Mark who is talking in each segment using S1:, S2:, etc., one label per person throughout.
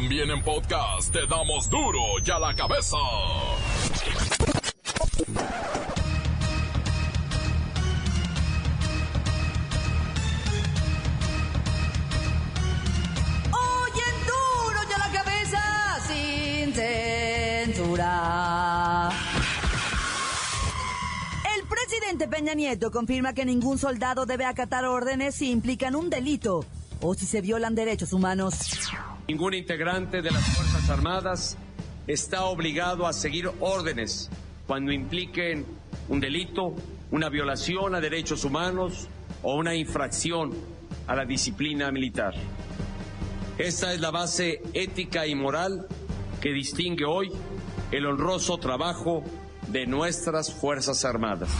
S1: También en podcast te damos duro y a la cabeza.
S2: Sin censura. El presidente Peña Nieto confirma que ningún soldado debe acatar órdenes si implican un delito o si se violan derechos humanos.
S3: Ningún integrante de las Fuerzas Armadas está obligado a seguir órdenes cuando impliquen un delito, una violación a derechos humanos o una infracción a la disciplina militar. Esta es la base ética y moral que distingue hoy el honroso trabajo de nuestras Fuerzas Armadas.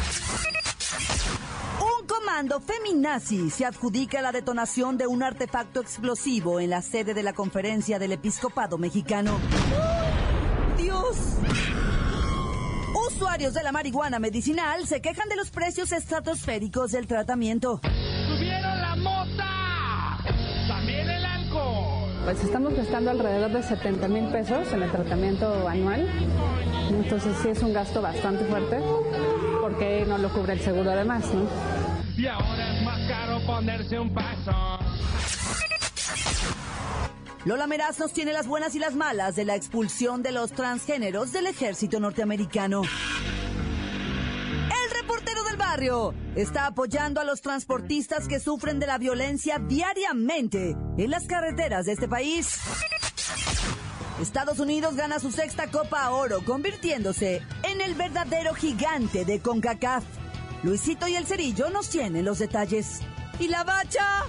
S2: Comando feminazi se adjudica la detonación de un artefacto explosivo en la sede de la conferencia del episcopado mexicano. ¡Ay, ¡Dios! Usuarios de la marihuana medicinal se quejan de los precios estratosféricos del tratamiento.
S4: ¡Subieron la mota! ¡También el alcohol!
S5: Pues estamos gastando alrededor de 70 mil pesos en el tratamiento anual. Entonces sí es un gasto bastante fuerte porque no lo cubre el seguro además, ¿no?
S4: Y ahora es más caro ponerse un paso.
S2: Lola Meraz nos tiene las buenas y las malas de la expulsión de los transgéneros del ejército norteamericano. El reportero del barrio está apoyando a los transportistas que sufren de la violencia diariamente en las carreteras de este país. Estados Unidos gana su sexta Copa Oro, convirtiéndose en el verdadero gigante de CONCACAF. Luisito y el Cerillo nos tienen los detalles. ¿Y la bacha?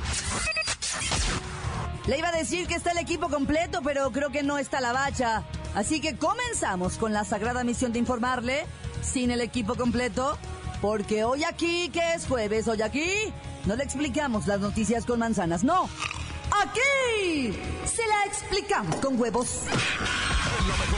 S2: Le iba a decir que está el equipo completo, pero creo que no está la bacha. Así que comenzamos con la sagrada misión de informarle, sin el equipo completo, porque hoy aquí, que es jueves, hoy aquí, no le explicamos las noticias con manzanas, no. Aquí se la explicamos con huevos.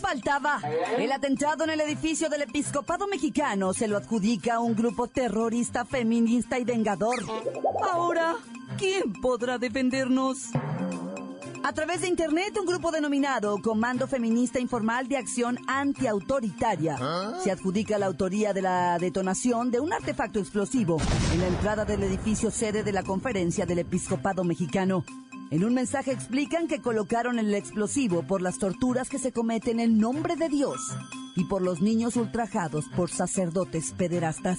S2: Faltaba. El atentado en el edificio del episcopado mexicano se lo adjudica a un grupo terrorista, feminista y vengador. Ahora, ¿quién podrá defendernos? A través de internet, un grupo denominado Comando Feminista Informal de Acción Antiautoritaria se adjudica la autoría de la detonación de un artefacto explosivo en la entrada del edificio sede de la conferencia del episcopado mexicano. En un mensaje explican que colocaron el explosivo por las torturas que se cometen en nombre de Dios y por los niños ultrajados por sacerdotes pederastas.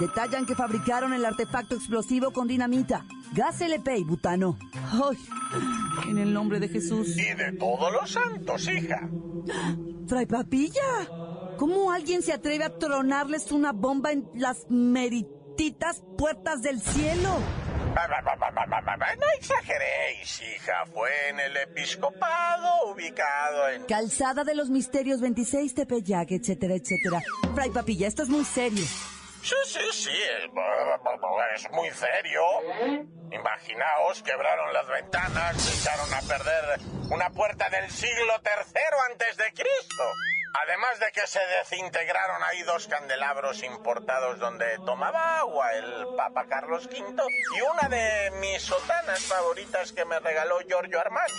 S2: Detallan que fabricaron el artefacto explosivo con dinamita, gas LP y butano. ¡Ay! En el nombre de Jesús.
S6: Y de todos los santos, hija.
S2: ¡Fray Papilla! ¿Cómo alguien se atreve a tronarles una bomba en las merititas puertas del cielo?
S6: No exageréis, hija. Fue en el episcopado ubicado en...
S2: Calzada de los Misterios 26, Tepeyac, etcétera, etcétera. Fray Papilla, esto es muy serio.
S6: Sí, sí, sí. Es, es muy serio. Imaginaos, quebraron las ventanas, echaron a perder una puerta del siglo III antes de Cristo. Además de que se desintegraron ahí dos candelabros importados donde tomaba agua el Papa Carlos V y una de mis sotanas favoritas que me regaló Giorgio Armani.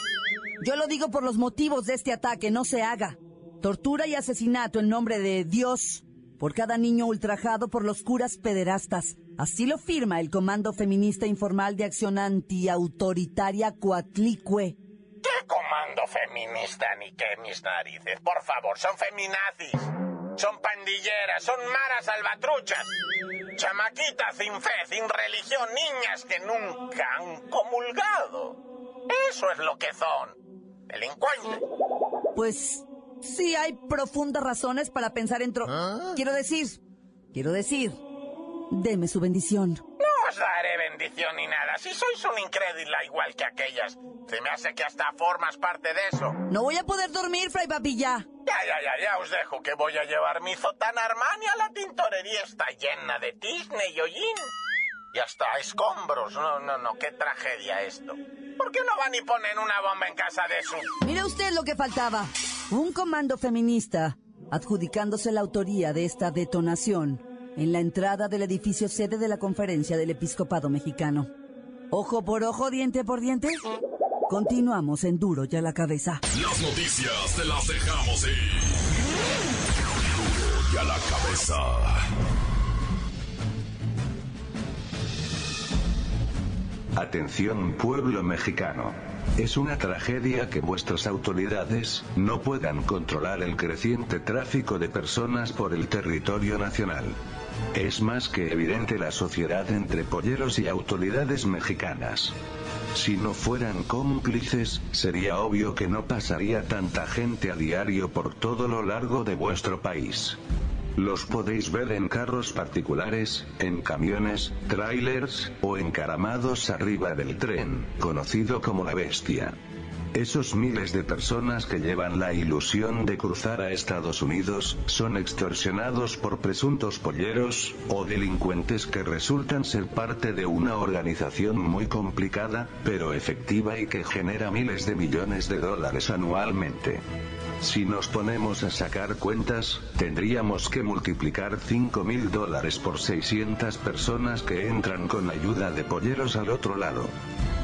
S2: Yo lo digo por los motivos de este ataque, no se haga. Tortura y asesinato en nombre de Dios por cada niño ultrajado por los curas pederastas. Así lo firma el Comando Feminista Informal de Acción Antiautoritaria Coatlicue.
S6: ¿Qué comando feminista ni qué mis narices? Por favor, son feminazis. Son pandilleras, son maras salvatruchas. Chamaquitas sin fe, sin religión, niñas que nunca han comulgado. Eso es lo que son. Delincuentes.
S2: Pues sí hay profundas razones para pensar en tro... Quiero decir, quiero decir, deme su bendición.
S6: No os daré bendición ni nada. Si sois un incrédula igual que aquellas, se me hace que hasta formas parte de eso.
S2: No voy a poder dormir, Fray Papilla.
S6: Ya, ya, ya, ya os dejo que voy a llevar mi sotana Armani a la tintorería.
S7: está llena de tizne y hollín. Y hasta escombros. No, no, no, qué tragedia esto. ¿Por qué no van y ponen una bomba en casa de su...
S2: Mire usted lo que faltaba. Un comando feminista adjudicándose la autoría de esta detonación en la entrada del edificio sede de la conferencia del episcopado mexicano. Ojo por ojo, diente por diente. Continuamos en duro ya la cabeza.
S1: Las noticias te las dejamos ir. Duro ya la cabeza.
S8: Atención pueblo mexicano. Es una tragedia que vuestras autoridades no puedan controlar el creciente tráfico de personas por el territorio nacional. Es más que evidente la sociedad entre polleros y autoridades mexicanas. Si no fueran cómplices, sería obvio que no pasaría tanta gente a diario por todo lo largo de vuestro país. Los podéis ver en carros particulares, en camiones, trailers, o encaramados arriba del tren, conocido como la bestia. Esos miles de personas que llevan la ilusión de cruzar a Estados Unidos, son extorsionados por presuntos polleros, o delincuentes que resultan ser parte de una organización muy complicada, pero efectiva y que genera miles de millones de dólares anualmente. Si nos ponemos a sacar cuentas, tendríamos que multiplicar 5 mil dólares por 600 personas que entran con ayuda de polleros al otro lado.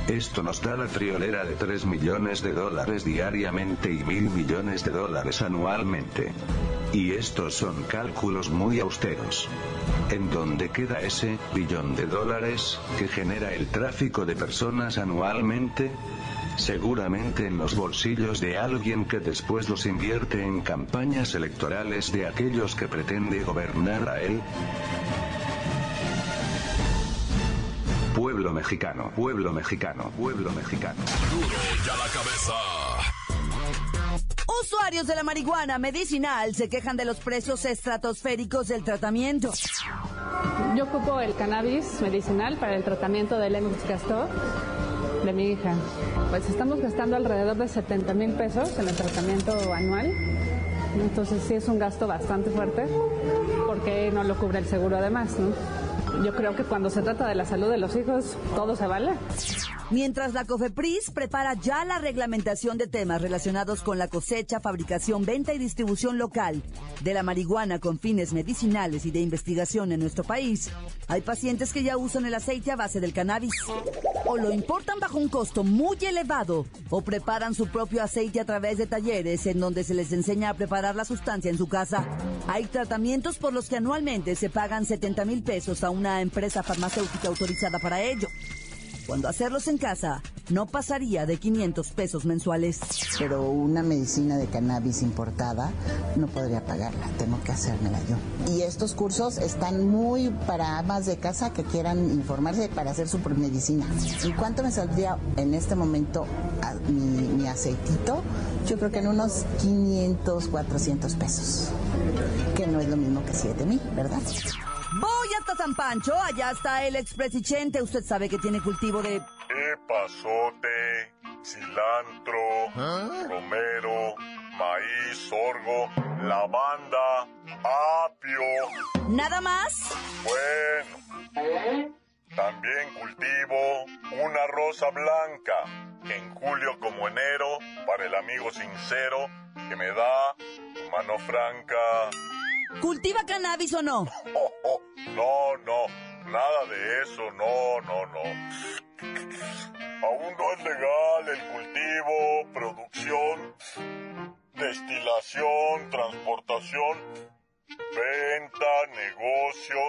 S8: Esto nos da la friolera de 3 millones de dólares diariamente y mil millones de dólares anualmente. Y estos son cálculos muy austeros. ¿En dónde queda ese billón de dólares que genera el tráfico de personas anualmente? Seguramente en los bolsillos de alguien que después los invierte en campañas electorales de aquellos que pretende gobernar a él. Pueblo mexicano, pueblo mexicano, pueblo mexicano.
S1: Duro ya la cabeza.
S2: Usuarios de la marihuana medicinal se quejan de los precios estratosféricos del tratamiento.
S5: Yo ocupo el cannabis medicinal para el tratamiento del Lennox Gastaut de mi hija. Pues estamos gastando alrededor de 70 mil pesos en el tratamiento anual. Entonces sí es un gasto bastante fuerte porque no lo cubre el seguro además, ¿no? Yo creo que cuando se trata de la salud de los hijos, todo se vale.
S2: Mientras la COFEPRIS prepara ya la reglamentación de temas relacionados con la cosecha, fabricación, venta y distribución local de la marihuana con fines medicinales y de investigación en nuestro país, hay pacientes que ya usan el aceite a base del cannabis o lo importan bajo un costo muy elevado o preparan su propio aceite a través de talleres en donde se les enseña a preparar la sustancia en su casa. Hay tratamientos por los que anualmente se pagan 70 mil pesos a una empresa farmacéutica autorizada para ello. Cuando hacerlos en casa no pasaría de 500 pesos mensuales.
S9: Pero una medicina de cannabis importada no podría pagarla, tengo que hacérmela yo. Y estos cursos están muy para amas de casa que quieran informarse para hacer su medicina. ¿Y cuánto me saldría en este momento mi, mi aceitito? Yo creo que en unos 500, 400 pesos. Que no es lo mismo que 7 mil, ¿verdad?
S2: Voy hasta San Pancho, allá está el expresichente. Usted sabe que tiene cultivo de...
S7: Epazote, cilantro, romero, maíz, sorgo, lavanda, apio.
S2: ¿Nada más?
S7: Bueno, también cultivo una rosa blanca en julio como enero para el amigo sincero que me da mano franca.
S2: ¿Cultiva cannabis o no?
S7: Oh, oh, no, no, nada de eso, no, no, no. Aún no es legal el cultivo, producción, destilación, transportación, venta, negocio,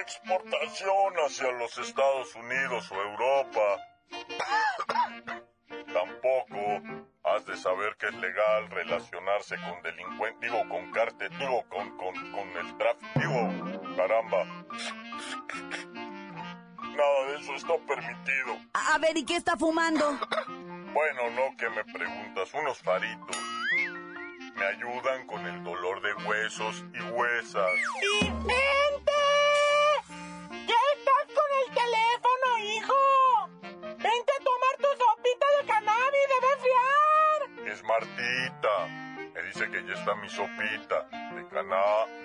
S7: exportación hacia los Estados Unidos o Europa. Tampoco has de saber que es legal relacionarse con delincuentes, digo, con cártel, digo, con, con, con el tráfico, digo, caramba. Nada de eso está permitido.
S2: A, a ver, ¿y qué está fumando?
S7: Bueno, no que me preguntas, unos faritos. Me ayudan con el dolor de huesos y huesas. Dice ya está mi sopita de cana...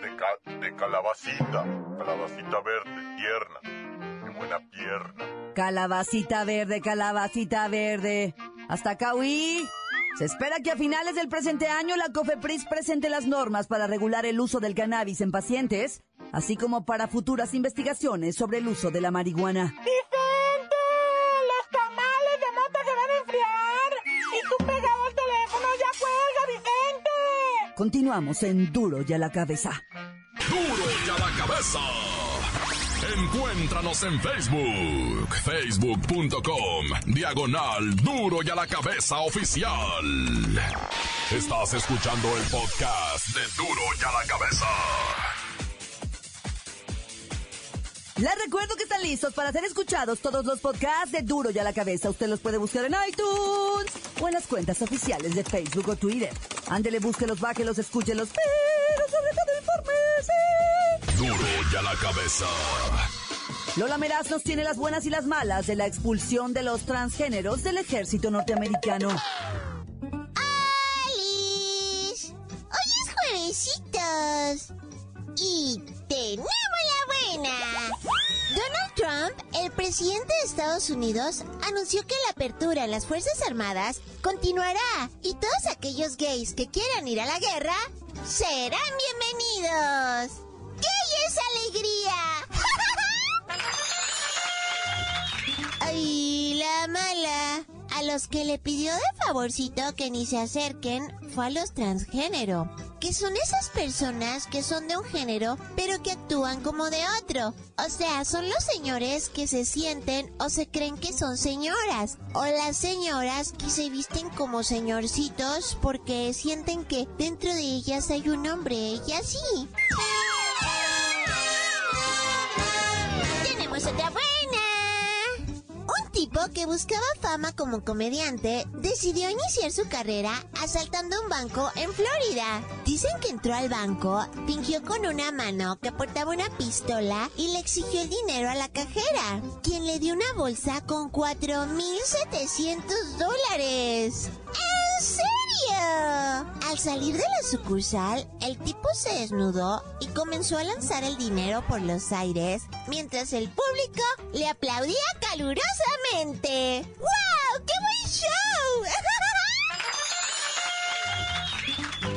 S7: de ca... verde, calabacita. Calabacita verde, tierna. Qué buena pierna.
S2: Calabacita verde, calabacita verde. Hasta acá, huí. Se espera que a finales del presente año la COFEPRIS presente las normas para regular el uso del cannabis en pacientes, así como para futuras investigaciones sobre el uso de la marihuana.
S10: ¡Vicente!
S2: Continuamos en Duro y a la cabeza.
S1: Duro y a la cabeza. Encuéntranos en Facebook, facebook.com, diagonal Duro y a la cabeza oficial. Estás escuchando el podcast de Duro y a la cabeza.
S2: Les recuerdo que están listos para ser escuchados todos los podcasts de Duro y a la cabeza. Usted los puede buscar en iTunes o en las cuentas oficiales de Facebook o Twitter. Ándele, búsquelos, bájelos, escúchelos, pero sobre todo infórmese.
S1: Duro y a la cabeza.
S2: Lola Meraz nos tiene las buenas y las malas de la expulsión de los transgéneros del ejército norteamericano.
S11: ¡Alice! Hoy es juevesitos. Presidente de Estados Unidos, anunció que la apertura en las Fuerzas Armadas continuará y todos aquellos gays que quieran ir a la guerra serán bienvenidos. ¡Qué es alegría! Ay, la mala. A los que le pidió de favorcito que ni se acerquen fue a los transgénero, que son esas personas que son de un género pero que actúan como de otro. O sea, son los señores que se sienten o se creen que son señoras, o las señoras que se visten como señorcitos porque sienten que dentro de ellas hay un hombre y así. Que buscaba fama como comediante decidió iniciar su carrera asaltando un banco en Florida. Dicen que entró al banco, fingió con una mano que portaba una pistola y le exigió el dinero a la cajera, quien le dio una bolsa con 4.700 dólares. ¿En? Al salir de la sucursal, el tipo se desnudó y comenzó a lanzar el dinero por los aires, mientras el público le aplaudía calurosamente. ¡Wow! ¡Qué buen show!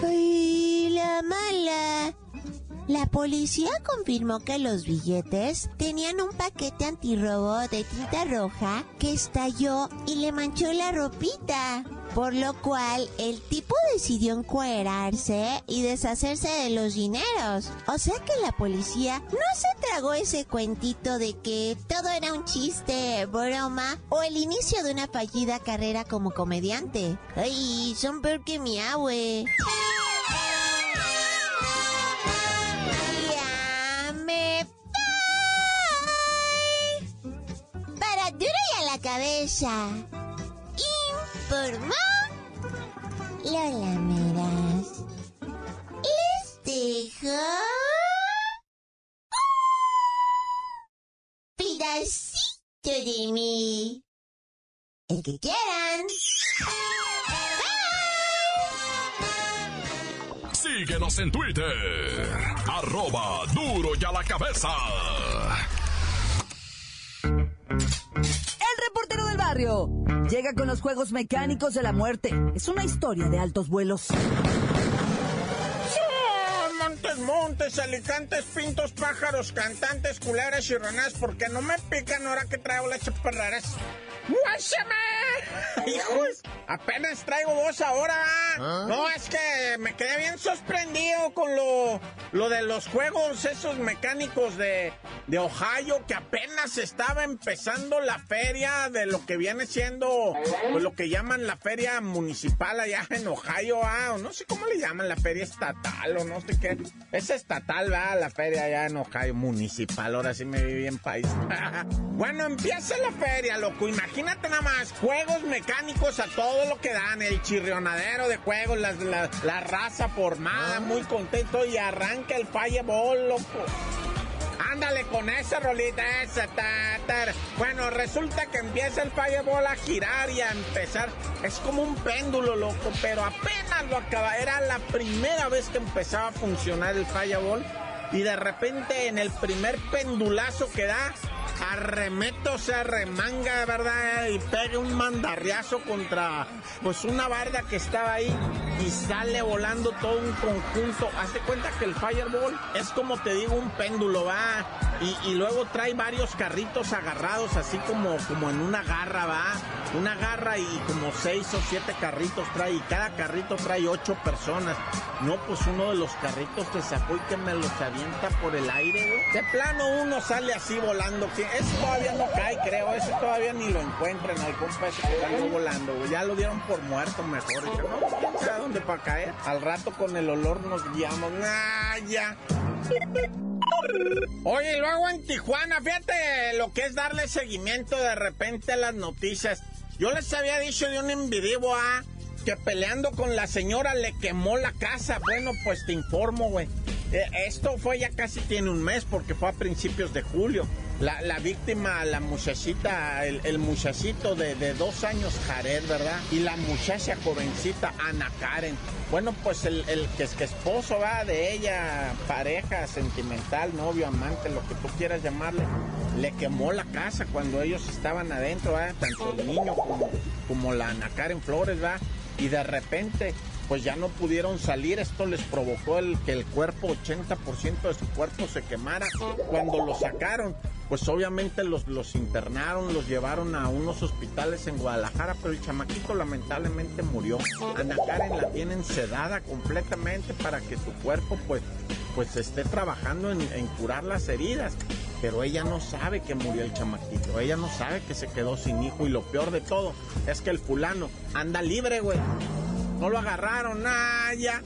S11: ¡Ay, la mala! La policía confirmó que los billetes tenían un paquete antirrobo de tinta roja que estalló y le manchó la ropita. Por lo cual el tipo decidió encuerarse y deshacerse de los dineros. O sea que la policía no se tragó ese cuentito de que todo era un chiste, broma o el inicio de una fallida carrera como comediante. Ay, son peor que mi abue. Cabeza. Informó Lola Meras. Les dejo pedacito de mí. El que quieran.
S1: Síguenos en Twitter. Arroba duro y a la cabeza.
S2: Barrio llega con los juegos mecánicos de la muerte. Es una historia de altos vuelos.
S6: Montes, montes, alicantes, pintos, pájaros, cantantes, culeras y ranas, porque no me pican ahora que traigo las chaparreras. ¡Guáchame! Hijos, apenas traigo voz ahora. No, es que me quedé bien sorprendido con lo, lo de los juegos esos mecánicos de, de Ohio, que apenas estaba empezando la feria de lo que viene siendo, pues lo que llaman la feria municipal allá en Ohio, ah, o no sé cómo le llaman, la feria estatal o no sé qué. Es estatal, va, la feria allá en Ohio, municipal, ahora sí me viví en país. bueno, empieza la feria, loco, imagínate nada más, juegos mecánicos a todo lo que dan, el chirrionadero de juegos, la, la, la raza formada, muy contento y arranca el fireball, loco. Ándale con esa rolita, esa, ta, ta. Bueno, resulta que empieza el fireball a girar y a empezar. Es como un péndulo, loco, pero apenas lo acaba. Era la primera vez que empezaba a funcionar el fireball. y de repente en el primer pendulazo que da, arremeto, se remanga, ¿verdad? Y pega un mandarriazo contra, pues, una barda que estaba ahí y sale volando todo un conjunto. Hazte cuenta que el Fireball es como te digo, un péndulo, va. Y, luego trae varios carritos agarrados, así como, como en una garra, va. Una garra y como seis o siete carritos trae. Y cada carrito trae ocho personas. No, pues uno de los carritos te sacó y que me los avienta por el aire, güey. De plano uno sale así volando. Que ese todavía no cae, creo. Ese todavía ni lo encuentran al compa ese que salió volando, güey. Ya lo dieron por muerto mejor. no, sé a dónde para caer. Al rato con el olor nos guiamos. ¡Ah, ya! Oye, luego en Tijuana, fíjate lo que es darle seguimiento de repente a las noticias. Yo les había dicho de un envidivo a que peleando con la señora le quemó la casa. Bueno, pues te informo, güey. Eh, esto fue ya casi tiene un mes porque fue a principios de julio. La, víctima, la muchachita, el, muchachito de, dos años, Jared, ¿verdad? Y la muchacha jovencita, Ana Karen. Bueno, pues el, que es que esposo va de ella, pareja sentimental, novio, amante, lo que tú quieras llamarle, le quemó la casa cuando ellos estaban adentro, ¿verdad? Tanto el niño como, como la Ana Karen Flores, ¿va? Y de repente pues ya no pudieron salir. Esto les provocó el que el cuerpo, 80% de su cuerpo se quemara. Cuando lo sacaron, pues obviamente los, los internaron, los llevaron a unos hospitales en Guadalajara, pero el chamaquito lamentablemente murió. Ana Karen la tienen sedada completamente para que su cuerpo pues, pues esté trabajando en, curar las heridas. Pero ella no sabe que murió el chamaquito, ella no sabe que se quedó sin hijo y lo peor de todo es que el fulano anda libre, güey. No lo agarraron, nada, ya.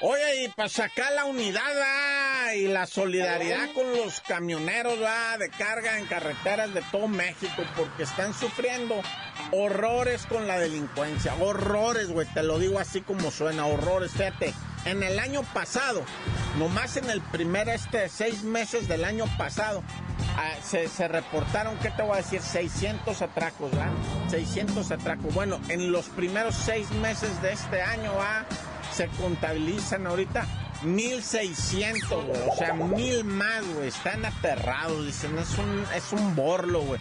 S6: Oye, y para sacar la unidad y la solidaridad con los camioneros ¿va? de carga en carreteras de todo México, porque están sufriendo horrores con la delincuencia. Horrores, güey, te lo digo así como suena, horrores. Fíjate, en el año pasado, nomás en el primer este seis meses del año pasado, ah, se, reportaron, ¿qué te voy a decir? 600 atracos, ¿verdad? 600 atracos. Bueno, en los primeros seis meses de este año, ¿va? se contabilizan ahorita 1600, güey. O sea, mil más, güey. Están aterrados. Dicen, es un, es un borlo, güey.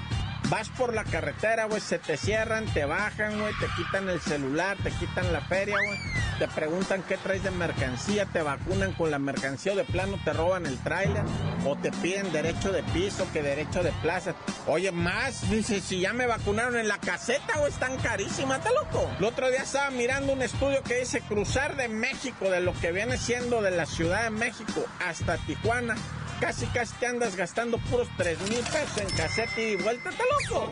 S6: Vas por la carretera, güey, se te cierran, te bajan, güey, te quitan el celular, te quitan la feria, güey. Te preguntan qué traes de mercancía, te vacunan con la mercancía o de plano te roban el tráiler o te piden derecho de piso que derecho de plaza. Oye, más, dice, si ya me vacunaron en la caseta, güey, están carísimas, ¿está loco? El otro día estaba mirando un estudio que dice cruzar de México, de lo que viene siendo de la Ciudad de México hasta Tijuana, casi casi te andas gastando puros 3 mil pesos en caseta y vuelta, ¿te loco?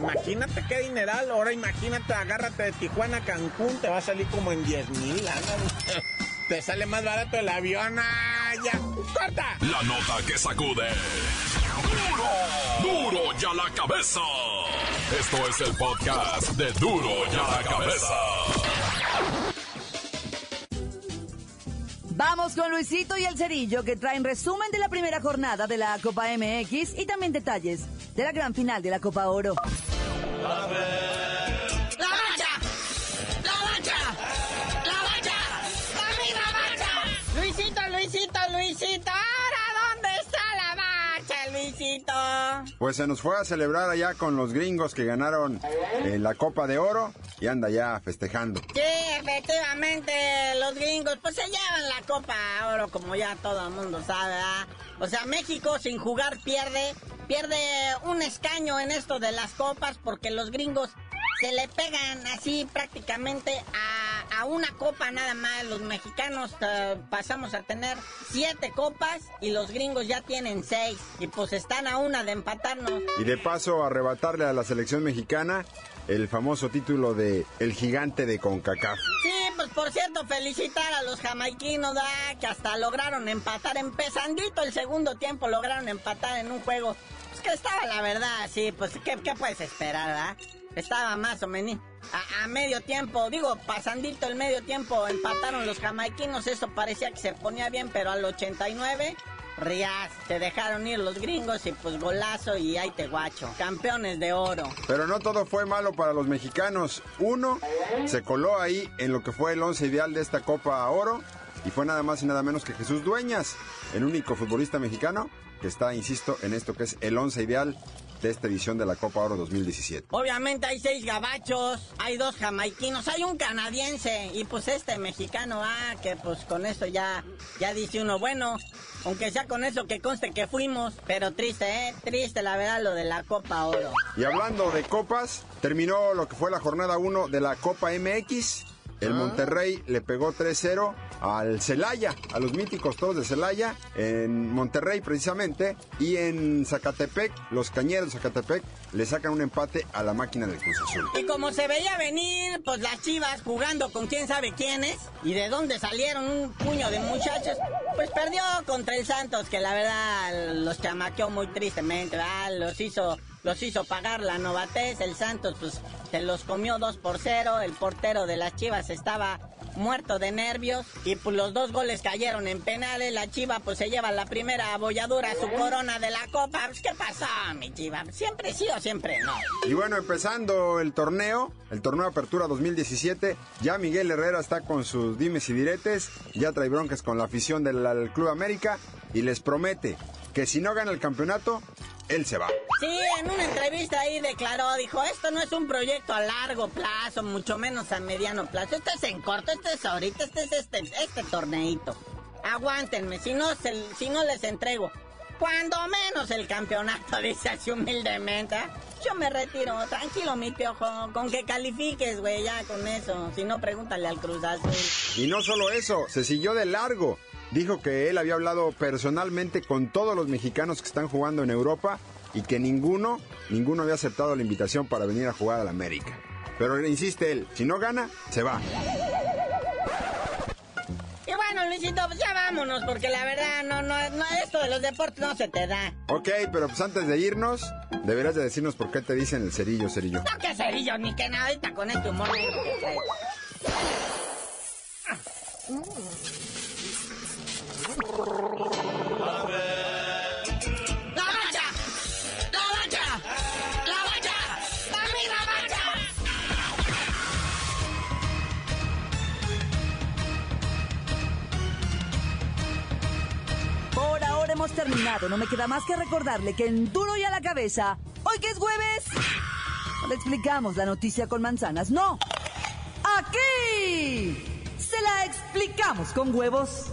S6: Imagínate qué dineral, ahora imagínate, agárrate de Tijuana a Cancún, te va a salir como en 10 mil, Te sale más barato el avión, ¡ah, ya! ¡Corta!
S1: La nota que sacude. ¡Duro! ¡Duro ya la cabeza! Esto es el podcast de Duro ya la cabeza.
S2: Vamos con Luisito y el Cerillo que traen resumen de la primera jornada de la Copa MX y también detalles de la gran final de la Copa Oro.
S10: ¡La
S12: Pues se nos fue a celebrar allá con los gringos que ganaron eh, la Copa de Oro y anda ya festejando.
S10: Sí, efectivamente, los gringos pues se llevan la Copa de Oro como ya todo el mundo sabe, O sea, México sin jugar pierde, pierde un escaño en esto de las copas porque los gringos se le pegan así prácticamente a, una copa nada más. Los mexicanos eh, pasamos a tener siete copas y los gringos ya tienen seis. Y pues están a una de empatarnos.
S12: Y de paso arrebatarle a la selección mexicana el famoso título de El Gigante de CONCACAF.
S10: Sí, pues por cierto, felicitar a los jamaiquinos, que hasta lograron empatar, empezandito el segundo tiempo, lograron empatar en un juego. Pues que estaba la verdad, sí, pues ¿qué, qué puedes esperar, verdad? Estaba más o menos a, medio tiempo, digo, pasandito el medio tiempo, empataron los jamaiquinos, eso parecía que se ponía bien, pero al 89, Rías, te dejaron ir los gringos y pues golazo y ahí te guacho, campeones de oro.
S12: Pero no todo fue malo para los mexicanos. Uno se coló ahí en lo que fue el once ideal de esta Copa Oro y fue nada más y nada menos que Jesús Dueñas, el único futbolista mexicano que está, insisto, en esto que es el once ideal de esta edición de la Copa Oro 2017.
S10: Obviamente hay seis gabachos, hay dos jamaiquinos, hay un canadiense y pues este mexicano, ah, que pues con eso ya, ya dice uno, bueno, aunque sea con eso que conste que fuimos, pero triste, eh, triste la verdad lo de la Copa Oro.
S12: Y hablando de copas, terminó lo que fue la jornada 1 de la Copa MX. El Monterrey le pegó 3-0 al Celaya, a los míticos todos de Celaya, en Monterrey precisamente, y en Zacatepec, los cañeros de Zacatepec le sacan un empate a la máquina del Cruz Azul.
S10: Y como se veía venir, pues las chivas jugando con quién sabe quiénes, y de dónde salieron un puño de muchachos, pues perdió contra el Santos, que la verdad los chamaqueó muy tristemente, ¿verdad? Los hizo los hizo pagar la novatez. El Santos, pues, se los comió 2 por 0. El portero de las Chivas estaba muerto de nervios. Y pues los dos goles cayeron en penales. La Chiva, pues, se lleva la primera abolladura, su corona de la Copa. Pues, ¿Qué pasó, mi Chiva? ¿Siempre sí o siempre no?
S12: Y bueno, empezando el torneo, el torneo Apertura 2017, ya Miguel Herrera está con sus dimes y diretes. Ya trae broncas con la afición del Club América. Y les promete que si no gana el campeonato, él se va.
S10: Sí, en una entrevista ahí declaró, dijo, esto no es un proyecto a largo plazo, mucho menos a mediano plazo. Esto es en corto, esto es ahorita, este es este, este torneito. Aguántenme, si no, si no les entrego. Cuando menos el campeonato, dice así humildemente. ¿eh? Yo me retiro, tranquilo, mi piojo. Con que califiques, güey, ya con eso. Si no, pregúntale al Cruz Azul.
S12: Y no solo eso, se siguió de largo dijo que él había hablado personalmente con todos los mexicanos que están jugando en Europa y que ninguno, ninguno había aceptado la invitación para venir a jugar al América. Pero insiste él, si no gana, se va.
S10: Y bueno, Luisito, pues ya vámonos, porque la verdad, no, no, no, esto de los deportes no se te da.
S12: Ok, pero pues antes de irnos, deberás de decirnos por qué te dicen el cerillo, cerillo.
S10: No, que cerillo, ni que nada, ahorita con este humor
S2: ahora hemos terminado. No me queda más que recordarle que en Duro y a la cabeza, hoy que es jueves, no le explicamos la noticia con manzanas, no. Aquí se la explicamos con huevos.